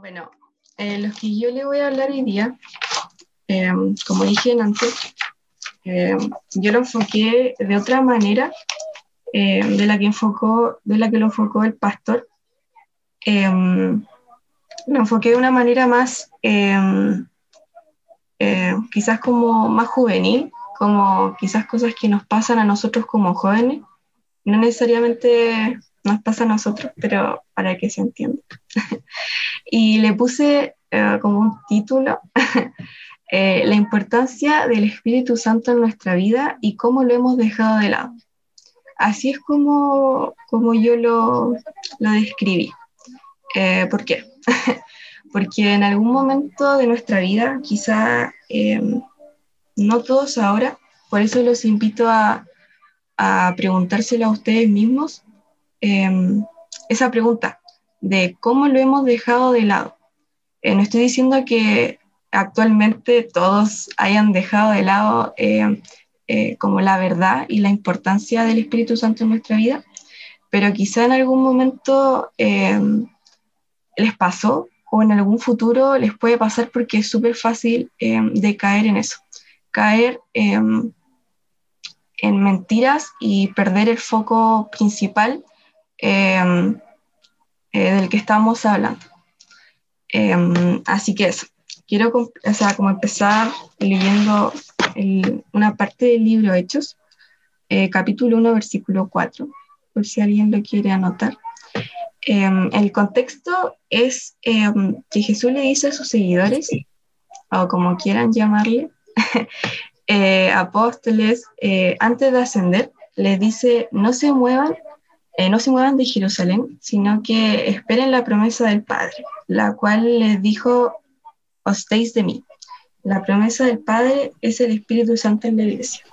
Bueno, eh, los que yo le voy a hablar hoy día, eh, como dije antes, eh, yo lo enfoqué de otra manera de la que enfocó, de la que lo enfocó el pastor. lo enfoqué de una manera más, quizás como más juvenil, como quizás cosas que nos pasan a nosotros como jóvenes, no necesariamente nos pasa a nosotros, pero para que se entienda. y le puse eh, como un título eh, la importancia del Espíritu Santo en nuestra vida y cómo lo hemos dejado de lado. Así es como, como yo lo, lo describí. Eh, ¿Por qué? Porque en algún momento de nuestra vida, quizá no todos ahora, por eso los invito a, a preguntárselo a ustedes mismos, esa pregunta, de cómo lo hemos dejado de lado. Eh, no estoy diciendo que actualmente todos hayan dejado de lado eh, eh, como la verdad y la importancia del Espíritu Santo en nuestra vida, pero quizá en algún momento les pasó o en algún futuro les puede pasar porque es súper fácil de caer en eso, caer en mentiras y perder el foco principal eh, del que estamos hablando. Em, así que eso, quiero o sea, como empezar leyendo una parte del libro Hechos, eh, capítulo 1, versículo 4, por si alguien lo quiere anotar. Em, el contexto es que Jesús le dice a sus seguidores, o como quieran llamarle, eh, apóstoles, antes de ascender, les dice, no se muevan eh, no se muevan de Jerusalén, sino que esperen la promesa del Padre, la cual les dijo, os deis de mí. La promesa del Padre es el Espíritu Santo en la iglesia.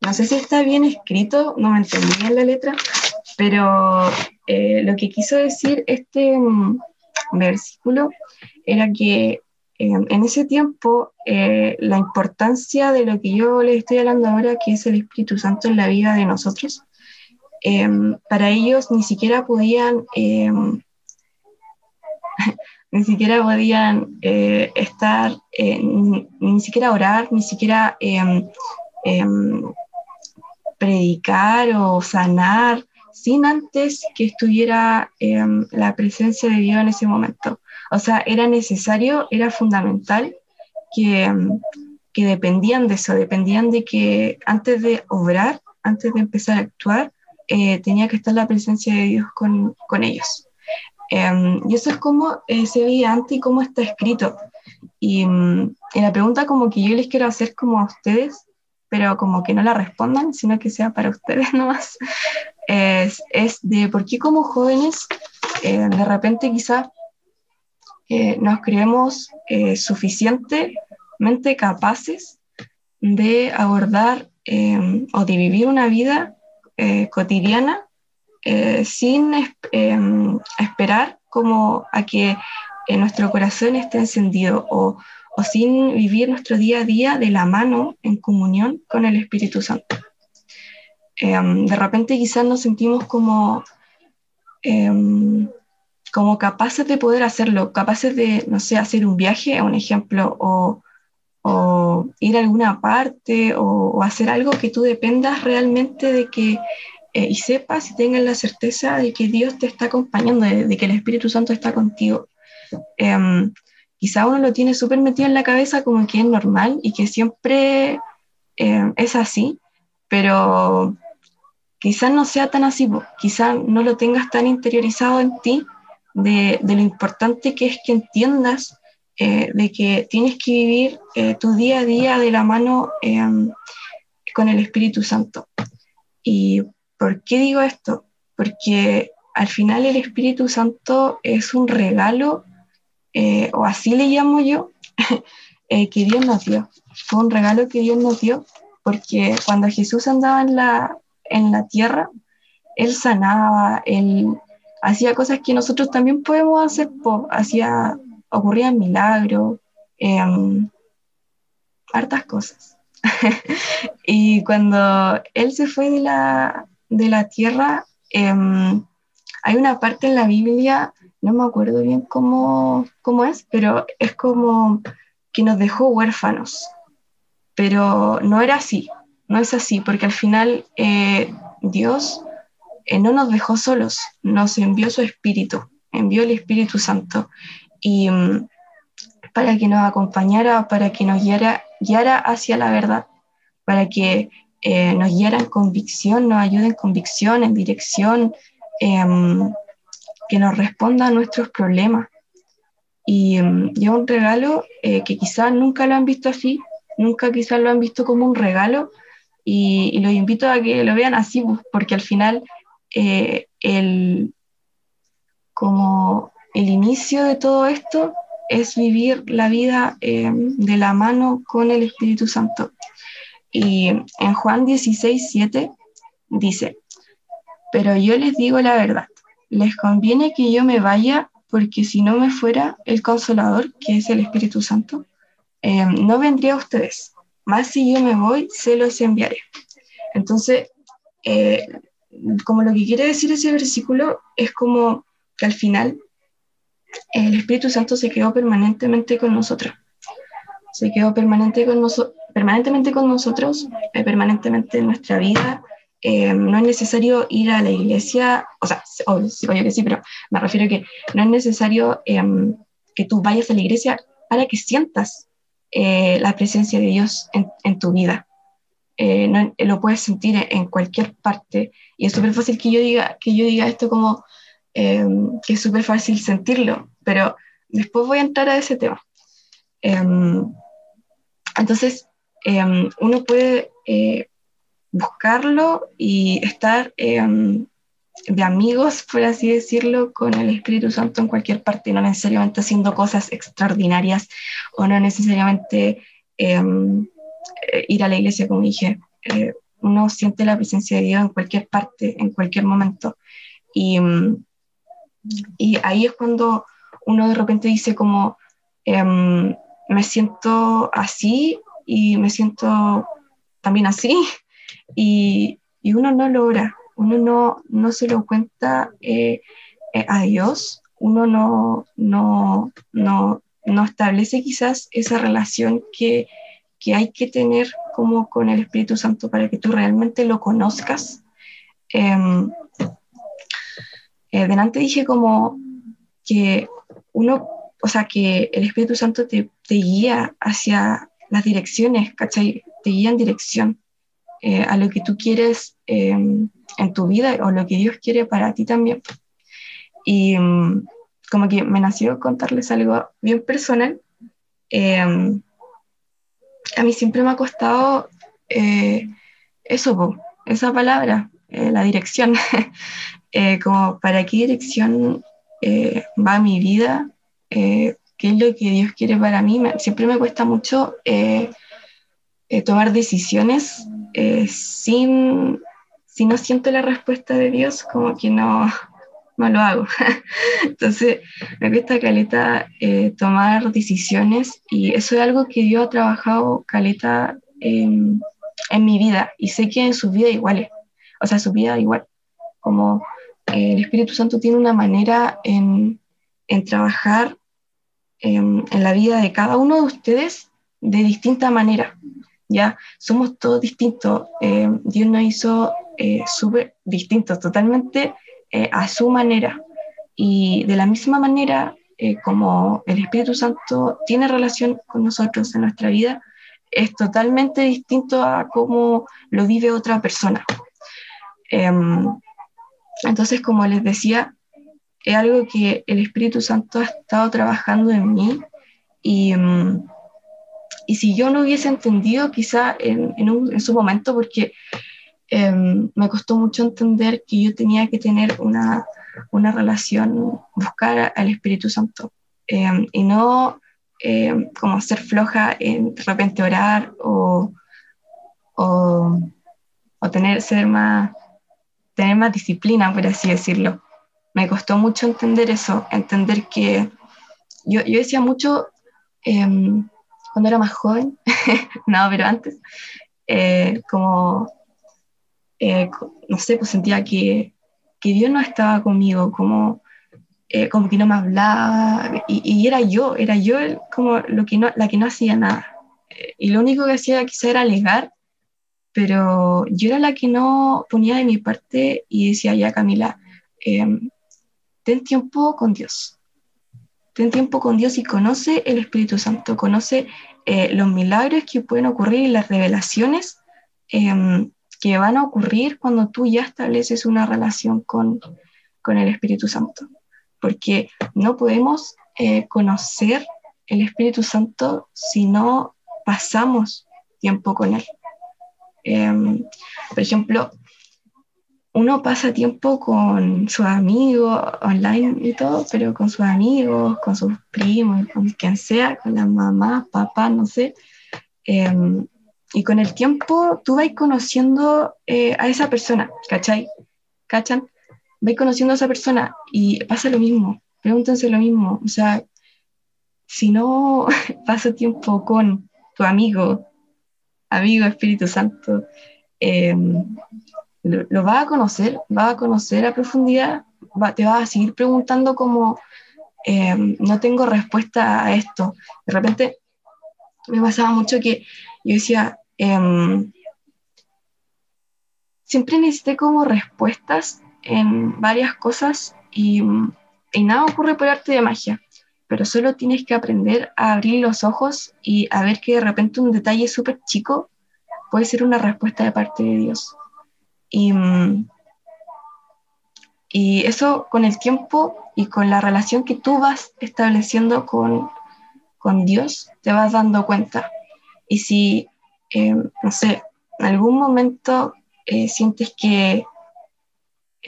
No sé si está bien escrito, no me entendí bien la letra, pero eh, lo que quiso decir este mm, versículo era que en ese tiempo eh, la importancia de lo que yo les estoy hablando ahora, que es el Espíritu Santo en la vida de nosotros, Em, para ellos ni siquiera podían, em, ni siquiera podían eh, estar, eh, ni, siquiera orar, ni siquiera em, predicar o sanar sin antes que estuviera la presencia de Dios en ese momento. O sea, era necesario, era fundamental que, que dependían de eso, dependían de que antes de obrar, antes de empezar a actuar, eh, tenía que estar la presencia de Dios con, con ellos. Em, y eso es como eh, se veía antes y cómo está escrito. Y, mm, la pregunta como que yo les quiero hacer como a ustedes, pero como que no la respondan, sino que sea para ustedes nomás, es, es de por qué como jóvenes eh, de repente quizás nos creemos suficientemente capaces de abordar em, o de vivir una vida eh, cotidiana eh, sin em, esperar como a que nuestro corazón esté encendido o, o, sin vivir nuestro día a día de la mano en comunión con el Espíritu Santo. Em, de repente quizás nos sentimos como, em, como capaces de poder hacerlo, capaces de, no sé, hacer un viaje, un ejemplo, o, o ir a alguna parte o, hacer algo que tú dependas realmente de que eh, y sepas y tengas la certeza de que Dios te está acompañando, de, que el Espíritu Santo está contigo. Em, quizá uno lo tiene súper metido en la cabeza como que es normal y que siempre em, es así, pero quizás no sea tan así, quizás no lo tengas tan interiorizado en ti de lo importante que es que entiendas eh, de que tienes que vivir eh, tu día a día de la mano em, con el Espíritu Santo. ¿Y por qué digo esto? Porque al final el Espíritu Santo es un regalo, eh, o así le llamo yo, que Dios nos dio. Fue un regalo que Dios nos dio, porque cuando Jesús andaba en la, en la tierra, Él sanaba, Él hacía cosas que nosotros también podemos hacer, hacía ocurrían milagros, em, hartas cosas. y cuando él se fue de la, de la tierra, em, hay una parte en la Biblia no me acuerdo bien cómo, cómo es, pero es como que nos dejó huérfanos. Pero no era así, no es así, porque al final eh, Dios eh, no nos dejó solos, nos envió su Espíritu, envió el Espíritu Santo. Y para que nos acompañara, para que nos guiara, guiara hacia la verdad, para que eh, nos guiara en convicción, nos ayude en convicción, en dirección, em, que nos responda a nuestros problemas. Y, um, un regalo eh, que quizás nunca lo han visto así, nunca quizás lo han visto como un regalo, y, y los invito a que lo vean así, pues, porque al final eh, el, como el inicio de todo esto es vivir la vida eh, de la mano con el Espíritu Santo. Y en Juan 16, 7 dice, pero yo les digo la verdad, les conviene que yo me vaya porque si no me fuera el consolador, que es el Espíritu Santo, eh, no vendría a ustedes, más si yo me voy, se los enviaré. Entonces, eh, como lo que quiere decir ese versículo es como que al final el Espíritu Santo se quedó permanentemente con nosotros. Se quedó permanente con permanentemente con nosotros, eh, permanentemente en nuestra vida. Eh, no es necesario ir a la iglesia, o sea, obvio, que sí, pero me refiero a que no es necesario em, que tú vayas a la iglesia para que sientas eh, la presencia de Dios en, tu vida. No, lo puedes sentir en cualquier parte y es súper fácil que yo diga que yo diga esto como Em, que es súper fácil sentirlo, pero después voy a entrar a ese tema. Em, entonces, em, uno puede eh, buscarlo y estar de amigos, por así decirlo, con el Espíritu Santo en cualquier parte, no necesariamente haciendo cosas extraordinarias o no necesariamente eh, ir a la iglesia, como dije. Eh, uno siente la presencia de Dios en cualquier parte, en cualquier momento. Y, y ahí es cuando uno de repente dice como, em, me siento así y me siento también así, y, y uno no logra, uno no, no se lo cuenta eh, eh, a Dios, uno no, no, no, no establece quizás esa relación que, que, hay que tener como con el Espíritu Santo para que tú realmente lo conozcas. Em, eh, delante dije como que uno, o sea, que el Espíritu Santo te, guía hacia las direcciones, ¿cachai? Te guía en dirección eh, a lo que tú quieres em, en tu vida o lo que Dios quiere para ti también. Y em, como que me nació contarles algo bien personal. Em, a mí siempre me ha costado eh, eso, esa palabra, la dirección. Eh, como para qué dirección eh, va mi vida, eh, qué es lo que Dios quiere para mí. siempre me cuesta mucho tomar decisiones sin, si no siento la respuesta de Dios, como que no, no lo hago. Entonces, me cuesta, Caleta, tomar decisiones y eso es algo que Dios ha trabajado, Caleta, en mi vida y sé que en su vida igual, o sea, su vida igual, como el Espíritu Santo tiene una manera en, trabajar en, la vida de cada uno de ustedes de distinta manera. Ya somos todos distintos. Eh, Dios nos hizo eh, súper distintos, totalmente eh, a su manera. Y de la misma manera, como el Espíritu Santo tiene relación con nosotros en nuestra vida, es totalmente distinto a cómo lo vive otra persona. Em, entonces, como les decía, es algo que el Espíritu Santo ha estado trabajando en mí y, mm, y si yo no hubiese entendido quizá en, en, su momento, porque em, me costó mucho entender que yo tenía que tener una, una relación, buscar al Espíritu Santo em, y no em, como ser floja en de repente orar o, o, o tener, ser más tener más disciplina, por así decirlo. Me costó mucho entender eso, entender que yo, yo decía mucho em, cuando era más joven, no, pero antes, eh, como, eh, no sé, pues sentía que, que, Dios no estaba conmigo, como eh, como que no me hablaba, y, era yo, era yo como lo que no, la que no hacía nada. Eh, y lo único que hacía quizá era alegar, pero yo era la que no ponía de mi parte y decía, ya Camila, em, ten tiempo con Dios. Ten tiempo con Dios y conoce el Espíritu Santo, conoce eh, los milagros que pueden ocurrir y las revelaciones em, que van a ocurrir cuando tú ya estableces una relación con, con el Espíritu Santo porque no podemos eh, conocer el Espíritu Santo si no pasamos tiempo con Él. Em, por ejemplo, uno pasa tiempo con sus amigos online y todo, pero con sus amigos, con sus primos, con quien sea, con la mamá, papá, no sé. Em, y con el tiempo tú vas conociendo eh, a esa persona, ¿cachai? ¿Cachan? vais conociendo a esa persona y pasa lo mismo, pregúntense lo mismo, o sea, si no paso tiempo con tu amigo, amigo Espíritu Santo, em, lo, va a conocer, va a conocer a profundidad, te va a seguir preguntando como, em, no tengo respuesta a esto. De repente me pasaba mucho que yo decía, em, siempre necesité como respuestas en varias cosas y, nada ocurre por arte de magia, pero solo tienes que aprender a abrir los ojos y a ver que de repente un detalle súper chico puede ser una respuesta de parte de Dios. Y, y eso con el tiempo y con la relación que tú vas estableciendo con, con Dios, te vas dando cuenta. Y si, eh, no sé, en algún momento eh, sientes que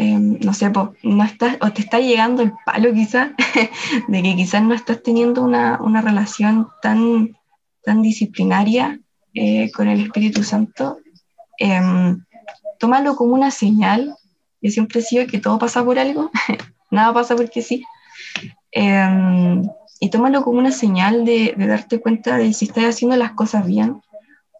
Em, no sé, no estás, o te está llegando el palo quizás, de que quizás no estás teniendo una, una relación tan, tan disciplinaria eh, con el Espíritu Santo, eh, tómalo como una señal. Yo siempre sigo que todo pasa por algo, nada pasa porque sí. Em, y tómalo como una señal de, de, darte cuenta de si estás haciendo las cosas bien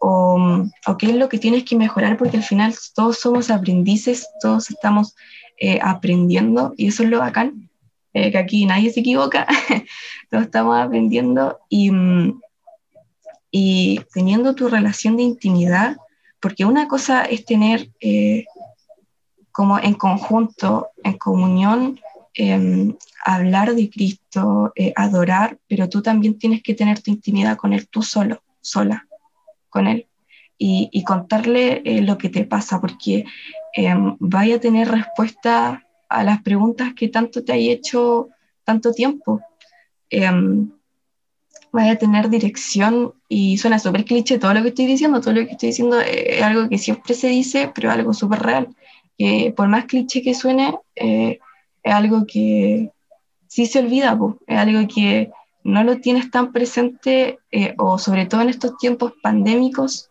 o, qué es lo que tienes que mejorar, porque al final todos somos aprendices, todos estamos eh, aprendiendo, y eso es lo bacán, eh, que aquí nadie se equivoca, todos estamos aprendiendo y, y teniendo tu relación de intimidad, porque una cosa es tener eh, como en conjunto, en comunión, em, hablar de Cristo, adorar, pero tú también tienes que tener tu intimidad con Él, tú solo, sola con él y, contarle eh, lo que te pasa, porque em, vaya a tener respuesta a las preguntas que tanto te hay hecho tanto tiempo. Em, vaya a tener dirección y suena súper cliché todo lo que estoy diciendo, todo lo que estoy diciendo es algo que siempre se dice, pero algo súper real. Que por más cliché que suene, eh, es algo que sí se olvida, es algo que no lo tienes tan presente, eh, o sobre todo en estos tiempos pandémicos,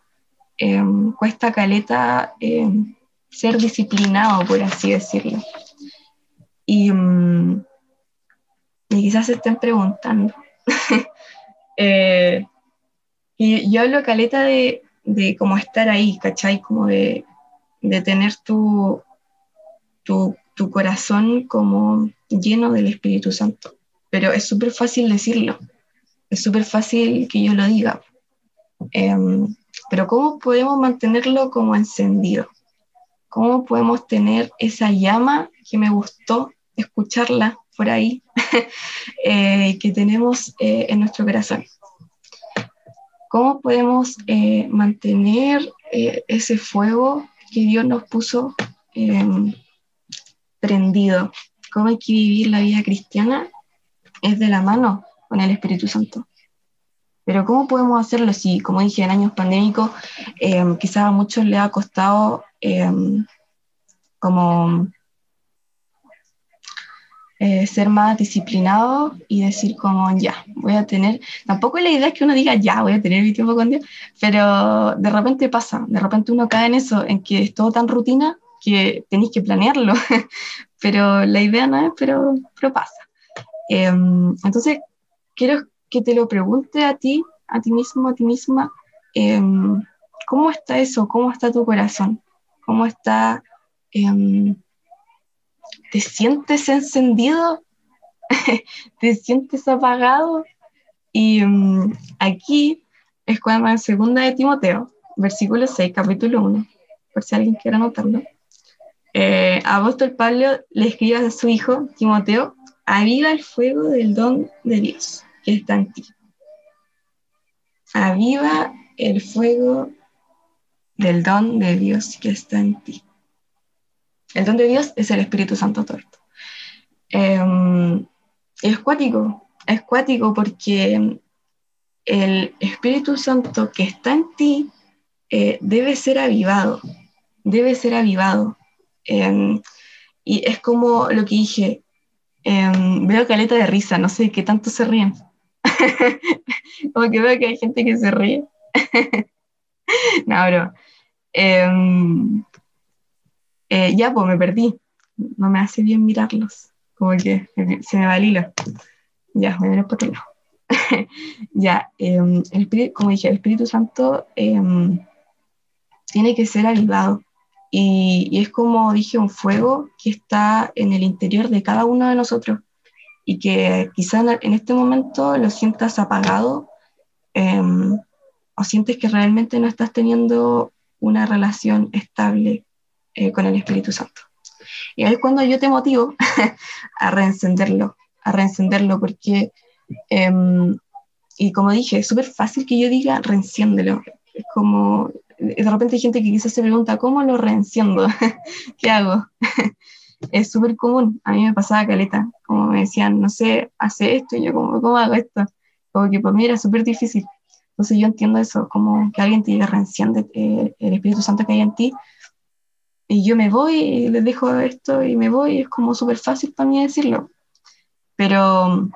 em, cuesta caleta em, ser disciplinado, por así decirlo. Y, mm, quizás se estén preguntando. eh, y yo hablo caleta de, de estar ahí, ¿cachai? Como de, de tener tu, tu, tu corazón como lleno del Espíritu Santo pero es súper fácil decirlo, es súper fácil que yo lo diga. Em, pero ¿cómo podemos mantenerlo como encendido? ¿Cómo podemos tener esa llama que me gustó escucharla por ahí, eh, que tenemos eh, en nuestro corazón? ¿Cómo podemos eh, mantener ese fuego que Dios nos puso em, prendido? ¿Cómo hay que vivir la vida cristiana es de la mano con el Espíritu Santo. Pero ¿cómo podemos hacerlo si, como dije, en años pandémicos, eh, quizás a muchos les ha costado eh, como eh, ser más disciplinado y decir como, ya, voy a tener, tampoco la idea es que uno diga, ya, voy a tener mi tiempo con Dios, pero de repente pasa, de repente uno cae en eso, en que es todo tan rutina que tenéis que planearlo, pero la idea no es, pero, pero pasa. Em, entonces, quiero que te lo pregunte a ti, a ti mismo, a ti misma, em, ¿cómo está eso? ¿Cómo está tu corazón? ¿Cómo está? Em, ¿Te sientes encendido te sientes apagado. Y mm, aquí es cuando en segunda de Timoteo, versículo 6, capítulo 1, por si alguien quiere anotarlo. Eh, apóstol Pablo le escribe a su hijo Timoteo, aviva el fuego del don de Dios que está en ti. Aviva el fuego del don de Dios que está en ti. El don de Dios es el Espíritu Santo torto. Em, es cuático, es cuático porque el Espíritu Santo que está en ti eh, debe ser avivado, debe ser avivado. Em, y es como lo que dije, em, veo caleta de risa, no sé qué tanto se ríen. como que veo que hay gente que se ríe. no, bro. Em, eh, ya, pues me perdí. No me hace bien mirarlos. Como que se me va el hilo. Ya, voy a ver por otro ya, em, el, como dije, el Espíritu Santo tiene que ser avivado. Y, y, es como dije, un fuego que está en el interior de cada uno de nosotros y que quizá en este momento lo sientas apagado o sientes que realmente no estás teniendo una relación estable eh, con el Espíritu Santo. Y ahí es cuando yo te motivo a reencenderlo, a reencenderlo, porque, em, y como dije, es súper fácil que yo diga reenciéndelo. Es como, de repente hay gente que quizás se pregunta, ¿cómo lo reenciendo? ¿Qué hago? es súper común, a mí me pasaba caleta, como me decían, no sé, hace esto, y yo como, ¿cómo hago esto? Como que para mí era súper difícil. Entonces yo entiendo eso, como que alguien te diga, reenciende eh, el Espíritu Santo que hay en ti, y yo me voy y les dejo esto y me voy, es como súper fácil para mí decirlo. Pero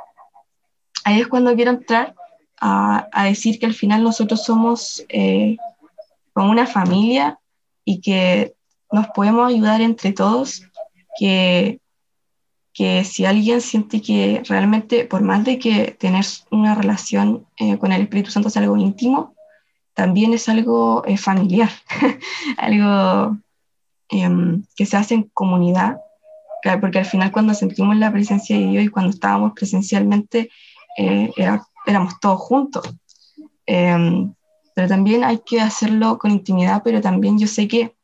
ahí es cuando quiero entrar a, a decir que al final nosotros somos eh, como una familia y que nos podemos ayudar entre todos, que, que si alguien siente que realmente, por más de que tener una relación eh, con el Espíritu Santo es algo íntimo, también es algo eh, familiar, algo Em, que se hace en comunidad, porque al final cuando sentimos la presencia de Dios y cuando estábamos presencialmente, eh, éramos todos juntos. Pero también hay que hacerlo con intimidad, pero también yo sé que,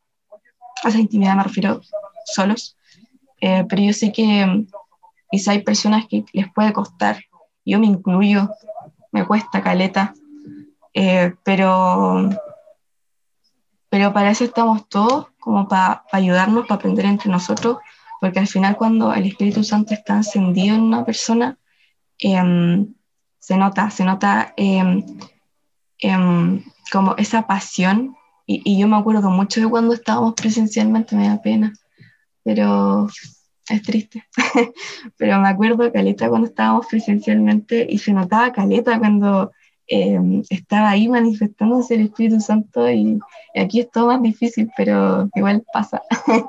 a esa intimidad me refiero solos, eh, pero yo sé que em, quizá hay personas que les puede costar, yo me incluyo, me cuesta caleta, eh, pero, pero para eso estamos todos como para ayudarnos, para aprender entre nosotros, porque al final cuando el Espíritu Santo está encendido en una persona, em, se nota, se nota em, em, como esa pasión, y, y, yo me acuerdo mucho de cuando estábamos presencialmente, me da pena, pero es triste, pero me acuerdo Caleta cuando estábamos presencialmente y se notaba Caleta cuando Em, estaba ahí manifestándose el Espíritu Santo y, aquí es todo más difícil, pero igual pasa.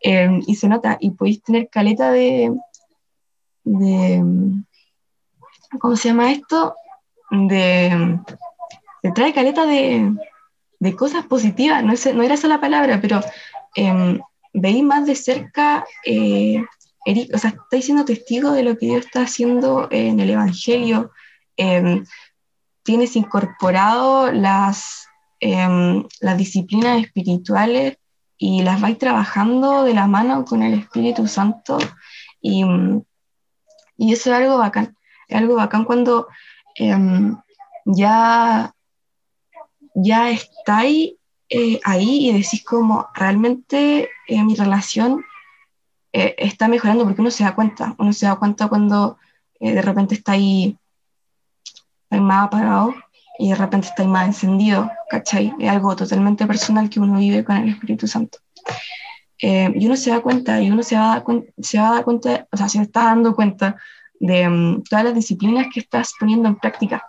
Em, y se nota, y podéis tener caleta de, de, ¿cómo se llama esto? De, de trae caleta de, de cosas positivas, no, es, no era esa la palabra, pero eh, veis más de cerca, eh, o sea, estáis siendo testigo de lo que Dios está haciendo en el Evangelio, eh, tienes incorporado las, em, las disciplinas espirituales y las vais trabajando de la mano con el Espíritu Santo. Y, y eso es algo bacán, es algo bacán cuando em, ya, ya estáis eh, ahí y decís como realmente eh, mi relación eh, está mejorando porque uno se da cuenta, uno se da cuenta cuando de repente está ahí más apagado y de repente estáis más encendido, ¿cachai? Es algo totalmente personal que uno vive con el Espíritu Santo. Eh, y uno se da cuenta, y uno se va, se va a dar cuenta, o sea, se está dando cuenta de um, todas las disciplinas que estás poniendo en práctica.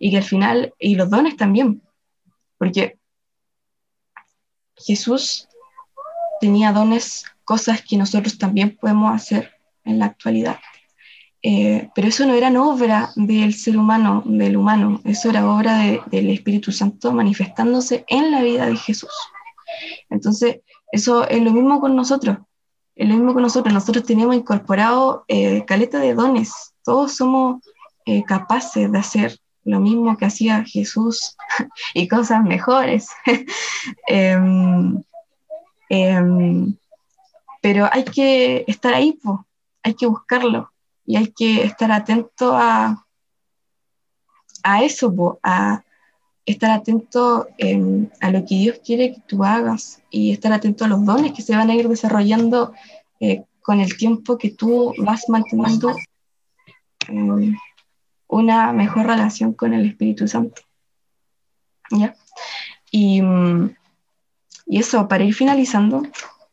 Y que al final, y los dones también, porque Jesús tenía dones, cosas que nosotros también podemos hacer en la actualidad. Eh, pero eso no era obra del ser humano, del humano, eso era obra del Espíritu Santo manifestándose en la vida de Jesús. Entonces, eso es lo mismo con nosotros. es lo mismo que nosotros, nosotros tenemos incorporado eh, caleta de dones, todos somos eh, capaces de hacer lo mismo que hacía Jesús y cosas mejores. Em, em, pero hay que estar ahí, hay que buscarlo y hay que estar atento a, a eso, a estar atento em, a lo que Dios quiere que tú hagas y estar atento a los dones que se van a ir desarrollando eh, con el tiempo que tú vas manteniendo una mejor relación con el Espíritu Santo. ¿Ya? Y, mm, y eso, para ir finalizando,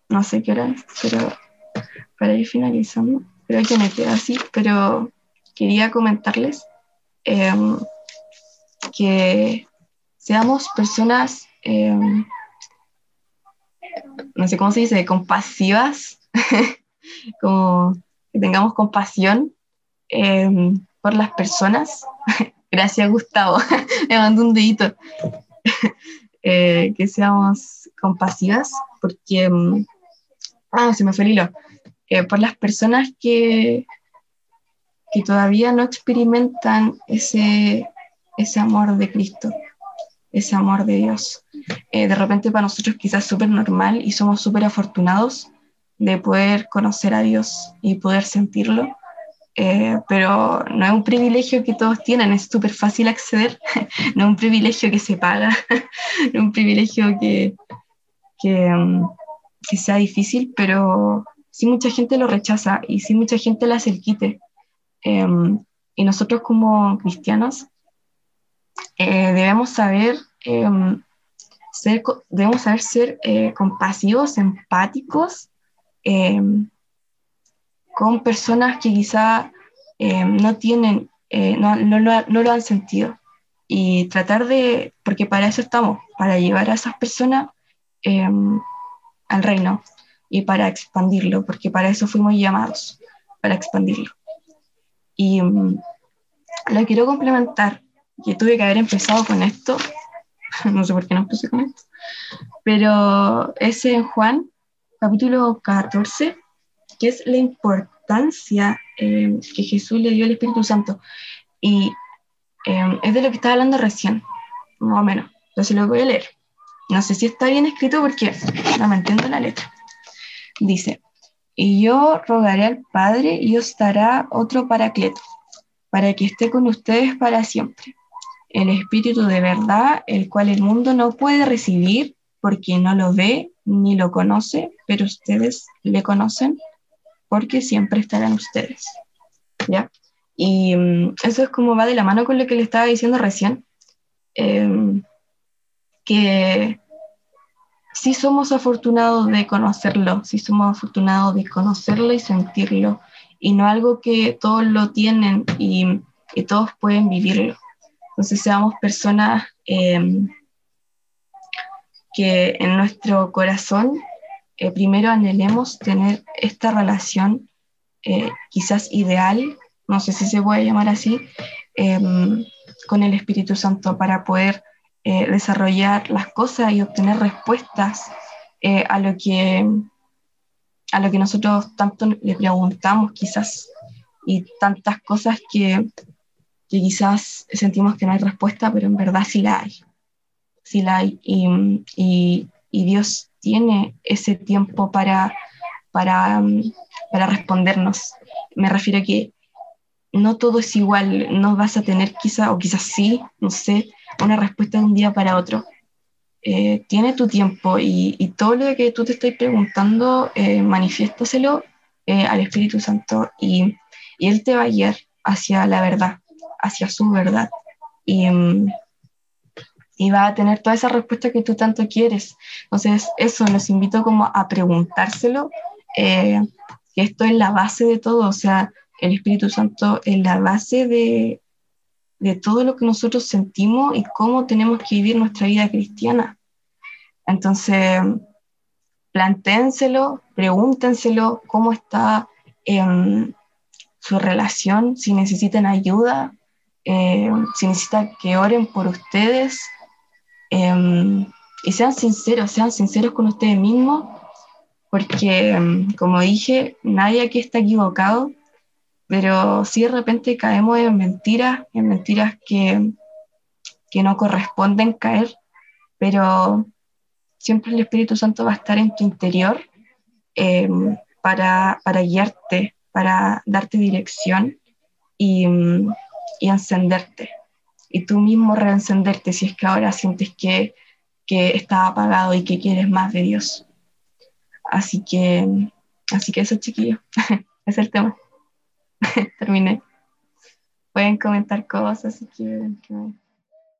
no sé qué hora pero para ir finalizando, creo que me queda así, pero quería comentarles em, que seamos personas, em, no sé cómo se dice, compasivas, como que tengamos compasión em, por las personas. Gracias, Gustavo. Me mando un dedito. Eh, que seamos compasivas, porque. Em, ah, se me fue el hilo. Eh, por las personas que, que todavía no experimentan ese, ese amor de Cristo ese amor de Dios. Eh, de repente para nosotros quizás súper normal y somos súper afortunados de poder conocer a Dios y poder sentirlo, eh, pero no es un privilegio que todos tienen, es súper fácil acceder, no es un privilegio que se paga, no es un privilegio que, que, mm, que, sea difícil, pero sí mucha gente lo rechaza y sí mucha gente le hace el quite. Em, y nosotros como cristianos eh, debemos saber em, ser, debemos saber ser eh, compasivos, empáticos em, con personas que quizá em, no tienen, eh, no, no, no, lo han sentido. Y tratar de, porque para eso estamos, para llevar a esas personas al reino y para expandirlo, porque para eso fuimos llamados, para expandirlo. Y lo quiero complementar que tuve que haber empezado con esto, no sé por qué no empecé con esto, pero es en Juan, capítulo 14, que es la importancia eh, que Jesús le dio al Espíritu Santo. Y eh, es de lo que estaba hablando recién, más o menos. Entonces lo voy a leer. No sé si está bien escrito porque no me entiendo la letra. Dice, y yo rogaré al Padre y os dará otro paracleto, para que esté con ustedes para siempre el Espíritu de verdad, el cual el mundo no puede recibir porque no lo ve ni lo conoce, pero ustedes le conocen porque siempre estarán ustedes. ¿Ya? Y mm, eso es como va de la mano con lo que le estaba diciendo recién, em, que sí somos afortunados de conocerlo, sí somos afortunados de conocerlo y sentirlo, y no algo que todos lo tienen y, y todos pueden vivirlo. Entonces seamos personas em, que en nuestro corazón eh, primero anhelemos tener esta relación eh, quizás ideal, no sé si se puede llamar así, em, con el Espíritu Santo para poder eh, desarrollar las cosas y obtener respuestas a, lo que, a lo que nosotros tanto le preguntamos quizás y tantas cosas que que quizás sentimos que no hay respuesta, pero en verdad sí la hay. Sí la hay. Y, y, Dios tiene ese tiempo para, para, para respondernos. Me refiero a que no todo es igual, no vas a tener quizá, o quizás sí, no sé, una respuesta de un día para otro. Eh, tiene tu tiempo y, y, todo lo que tú te estás preguntando, eh, eh, al Espíritu Santo y, y Él te va a guiar hacia la verdad hacia su verdad. Y, mm, y va a tener toda esa respuesta que tú tanto quieres. Entonces, eso, los invito como a preguntárselo, eh, esto es la base de todo, o sea, el Espíritu Santo es la base de, de todo lo que nosotros sentimos y cómo tenemos que vivir nuestra vida cristiana. Entonces, plantéenselo, pregúntenselo cómo está em, su relación, si necesitan ayuda, eh, si necesitan que oren por ustedes em, y sean sinceros, sean sinceros con ustedes mismos porque, mm, como dije, nadie aquí está equivocado, pero sí de repente caemos en mentiras, en mentiras que, que no corresponden caer, pero siempre el Espíritu Santo va a estar en tu interior em, para, para, guiarte, para darte dirección y, y, encenderte. Y tú mismo reencenderte si es que ahora sientes que, que está apagado y que quieres más de Dios. Así que, así que eso, chiquillo, es el tema. Terminé. Pueden comentar cosas si quieren.